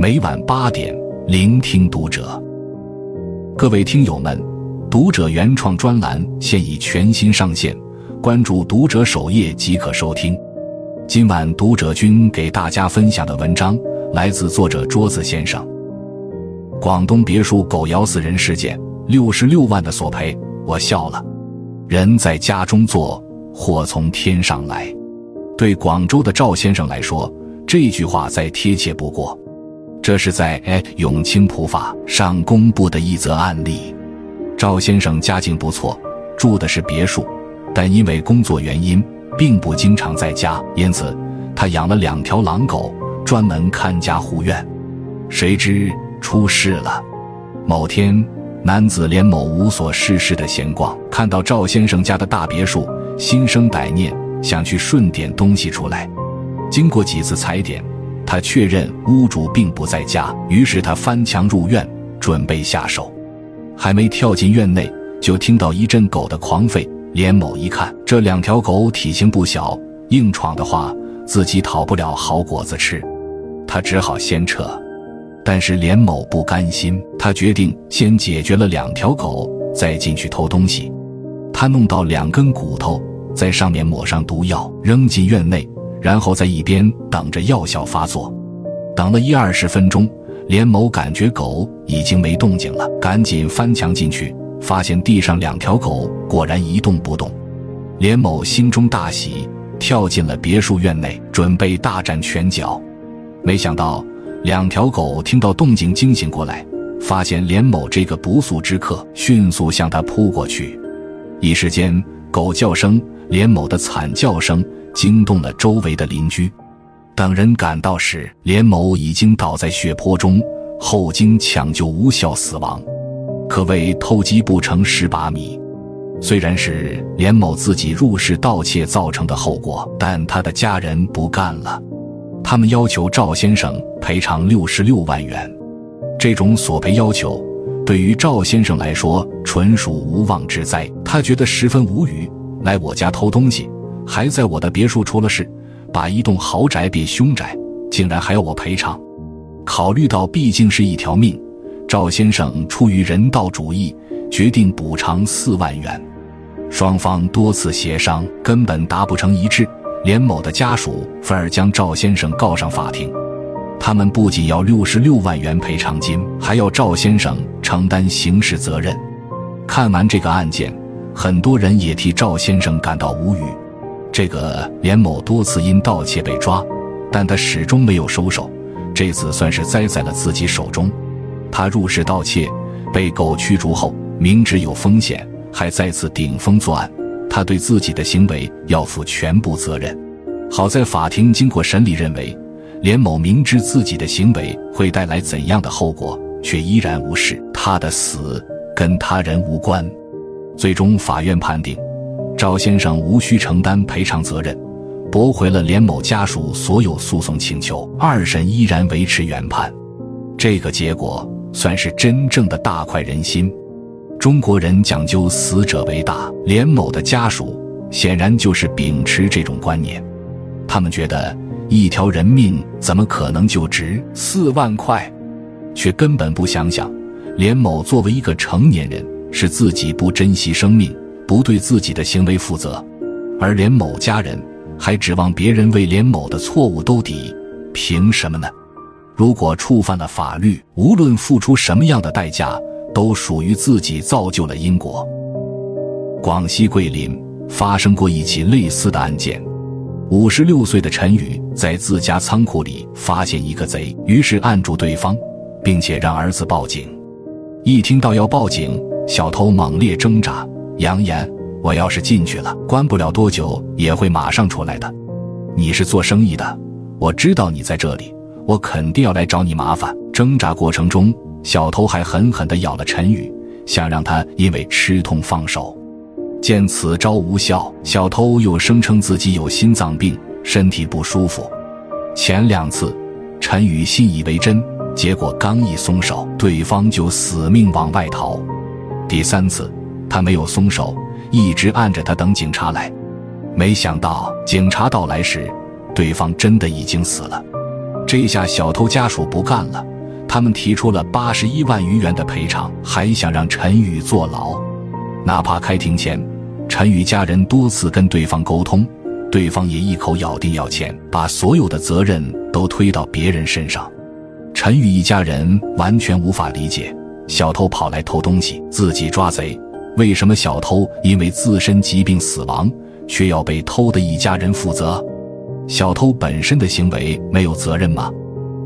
每晚八点，聆听读者。各位听友们，读者原创专栏现已全新上线，关注读者首页即可收听。今晚读者君给大家分享的文章来自作者桌子先生。广东别墅狗咬死人事件，六十六万的索赔，我笑了。人在家中坐，祸从天上来。对广州的赵先生来说，这句话再贴切不过。这是在《永清普法》上公布的一则案例。赵先生家境不错，住的是别墅，但因为工作原因，并不经常在家，因此他养了两条狼狗，专门看家护院。谁知出事了。某天，男子连某无所事事的闲逛，看到赵先生家的大别墅，心生歹念，想去顺点东西出来。经过几次踩点。他确认屋主并不在家，于是他翻墙入院，准备下手。还没跳进院内，就听到一阵狗的狂吠。连某一看，这两条狗体型不小，硬闯的话，自己讨不了好果子吃。他只好先撤。但是连某不甘心，他决定先解决了两条狗，再进去偷东西。他弄到两根骨头，在上面抹上毒药，扔进院内。然后在一边等着药效发作，等了一二十分钟，连某感觉狗已经没动静了，赶紧翻墙进去，发现地上两条狗果然一动不动。连某心中大喜，跳进了别墅院内，准备大展拳脚。没想到两条狗听到动静惊醒过来，发现连某这个不速之客，迅速向他扑过去。一时间，狗叫声、连某的惨叫声。惊动了周围的邻居，等人赶到时，连某已经倒在血泊中，后经抢救无效死亡，可谓偷鸡不成蚀把米。虽然是连某自己入室盗窃造成的后果，但他的家人不干了，他们要求赵先生赔偿六十六万元。这种索赔要求对于赵先生来说纯属无妄之灾，他觉得十分无语，来我家偷东西。还在我的别墅出了事，把一栋豪宅变凶宅，竟然还要我赔偿。考虑到毕竟是一条命，赵先生出于人道主义，决定补偿四万元。双方多次协商，根本达不成一致。连某的家属反而将赵先生告上法庭，他们不仅要六十六万元赔偿金，还要赵先生承担刑事责任。看完这个案件，很多人也替赵先生感到无语。这个连某多次因盗窃被抓，但他始终没有收手，这次算是栽在了自己手中。他入室盗窃，被狗驱逐后，明知有风险，还再次顶风作案。他对自己的行为要负全部责任。好在法庭经过审理，认为连某明知自己的行为会带来怎样的后果，却依然无视。他的死跟他人无关。最终，法院判定。赵先生无需承担赔偿责任，驳回了连某家属所有诉讼请求。二审依然维持原判，这个结果算是真正的大快人心。中国人讲究死者为大，连某的家属显然就是秉持这种观念。他们觉得一条人命怎么可能就值四万块，却根本不想想，连某作为一个成年人，是自己不珍惜生命。不对自己的行为负责，而连某家人还指望别人为连某的错误兜底，凭什么呢？如果触犯了法律，无论付出什么样的代价，都属于自己造就了因果。广西桂林发生过一起类似的案件，五十六岁的陈宇在自家仓库里发现一个贼，于是按住对方，并且让儿子报警。一听到要报警，小偷猛烈挣扎。扬言：“我要是进去了，关不了多久也会马上出来的。你是做生意的，我知道你在这里，我肯定要来找你麻烦。”挣扎过程中，小偷还狠狠地咬了陈宇，想让他因为吃痛放手。见此招无效，小偷又声称自己有心脏病，身体不舒服。前两次，陈宇信以为真，结果刚一松手，对方就死命往外逃。第三次。他没有松手，一直按着他等警察来。没想到警察到来时，对方真的已经死了。这下小偷家属不干了，他们提出了八十一万余元的赔偿，还想让陈宇坐牢。哪怕开庭前，陈宇家人多次跟对方沟通，对方也一口咬定要钱，把所有的责任都推到别人身上。陈宇一家人完全无法理解，小偷跑来偷东西，自己抓贼，为什么小偷因为自身疾病死亡，却要被偷的一家人负责？小偷本身的行为没有责任吗？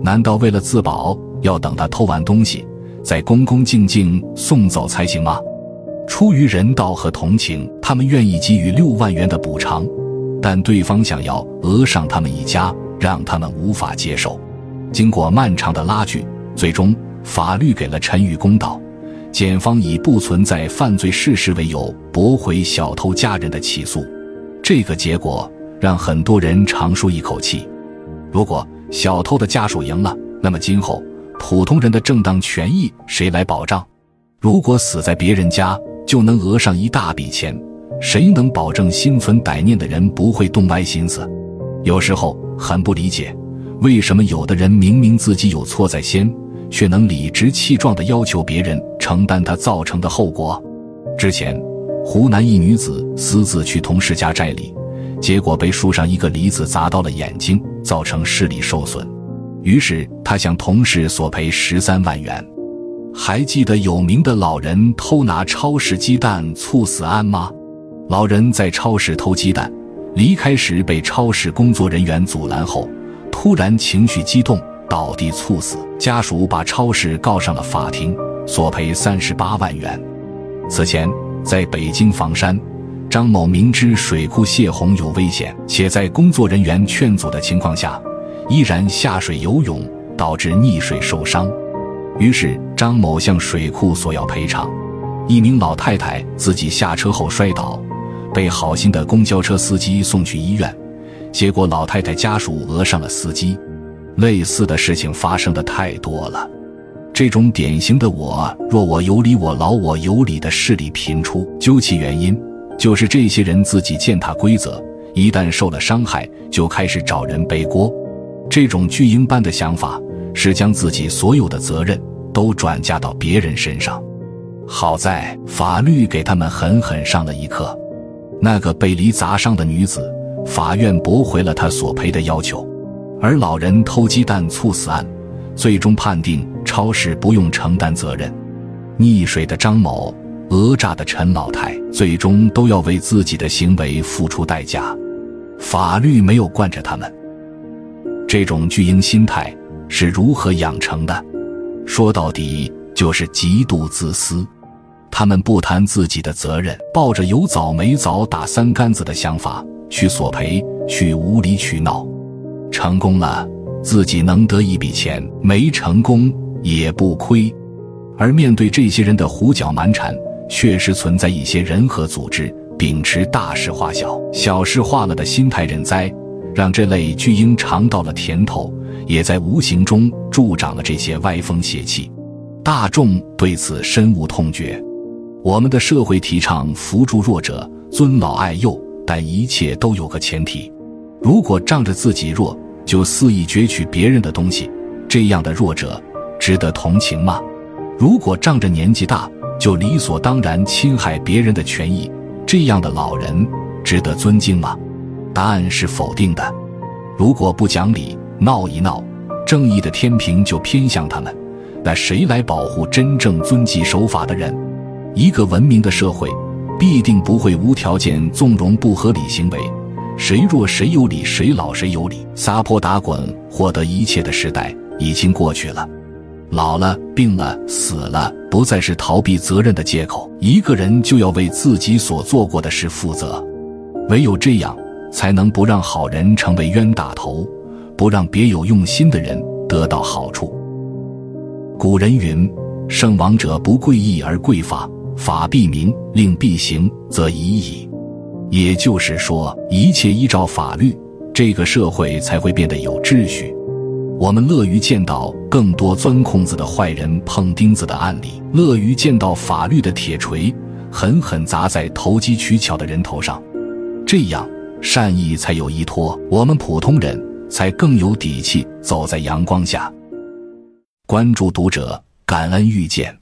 难道为了自保，要等他偷完东西，再恭恭敬敬送走才行吗？出于人道和同情，他们愿意给予六万元的补偿，但对方想要讹上他们一家，让他们无法接受。经过漫长的拉锯，最终法律给了陈宇公道，检方以不存在犯罪事实为由驳回小偷家人的起诉。这个结果让很多人长舒一口气。如果小偷的家属赢了，那么今后普通人的正当权益谁来保障？如果死在别人家，就能讹上一大笔钱，谁能保证心存歹念的人不会动歪心思？有时候很不理解，为什么有的人明明自己有错在先，却能理直气壮地要求别人承担他造成的后果？之前，湖南一女子私自去同事家摘梨，结果被树上一个梨子砸到了眼睛，造成视力受损，于是她向同事索赔十三万元。还记得有名的老人偷拿超市鸡蛋猝死案吗？老人在超市偷鸡蛋，离开时被超市工作人员阻拦后，突然情绪激动倒地猝死。家属把超市告上了法庭，索赔三十八万元。此前，在北京房山，张某明知水库泄洪有危险，且在工作人员劝阻的情况下，依然下水游泳，导致溺水受伤。于是张某向水库索要赔偿。一名老太太自己下车后摔倒，被好心的公交车司机送去医院，结果老太太家属讹上了司机。类似的事情发生的太多了。这种典型的“我若我有理，我老我有理”的势力频出，究其原因，就是这些人自己践踏规则，一旦受了伤害，就开始找人背锅。这种巨婴般的想法。是将自己所有的责任都转嫁到别人身上。好在法律给他们狠狠上了一课。那个被梨砸伤的女子，法院驳回了她索赔的要求；而老人偷鸡蛋猝死案，最终判定超市不用承担责任。溺水的张某、讹诈的陈老太，最终都要为自己的行为付出代价。法律没有惯着他们。这种巨婴心态。是如何养成的？说到底就是极度自私。他们不谈自己的责任，抱着有枣没枣打三竿子的想法去索赔，去无理取闹。成功了，自己能得一笔钱；没成功也不亏。而面对这些人的胡搅蛮缠，确实存在一些人和组织秉持大事化小、小事化了的心态认栽，让这类巨婴尝到了甜头。也在无形中助长了这些歪风邪气，大众对此深恶痛绝。我们的社会提倡扶助弱者、尊老爱幼，但一切都有个前提：如果仗着自己弱就肆意攫取别人的东西，这样的弱者值得同情吗？如果仗着年纪大就理所当然侵害别人的权益，这样的老人值得尊敬吗？答案是否定的。如果不讲理，闹一闹，正义的天平就偏向他们，那谁来保护真正遵纪守法的人？一个文明的社会，必定不会无条件纵容不合理行为。谁弱谁有理，谁老谁有理，撒泼打滚获得一切的时代已经过去了。老了、病了、死了，不再是逃避责任的借口。一个人就要为自己所做过的事负责，唯有这样，才能不让好人成为冤大头。不让别有用心的人得到好处。古人云：“圣王者不贵义而贵法，法必明，令必行，则已矣。”也就是说，一切依照法律，这个社会才会变得有秩序。我们乐于见到更多钻空子的坏人碰钉子的案例，乐于见到法律的铁锤狠狠砸在投机取巧的人头上，这样善意才有依托。我们普通人。才更有底气走在阳光下。关注读者，感恩遇见。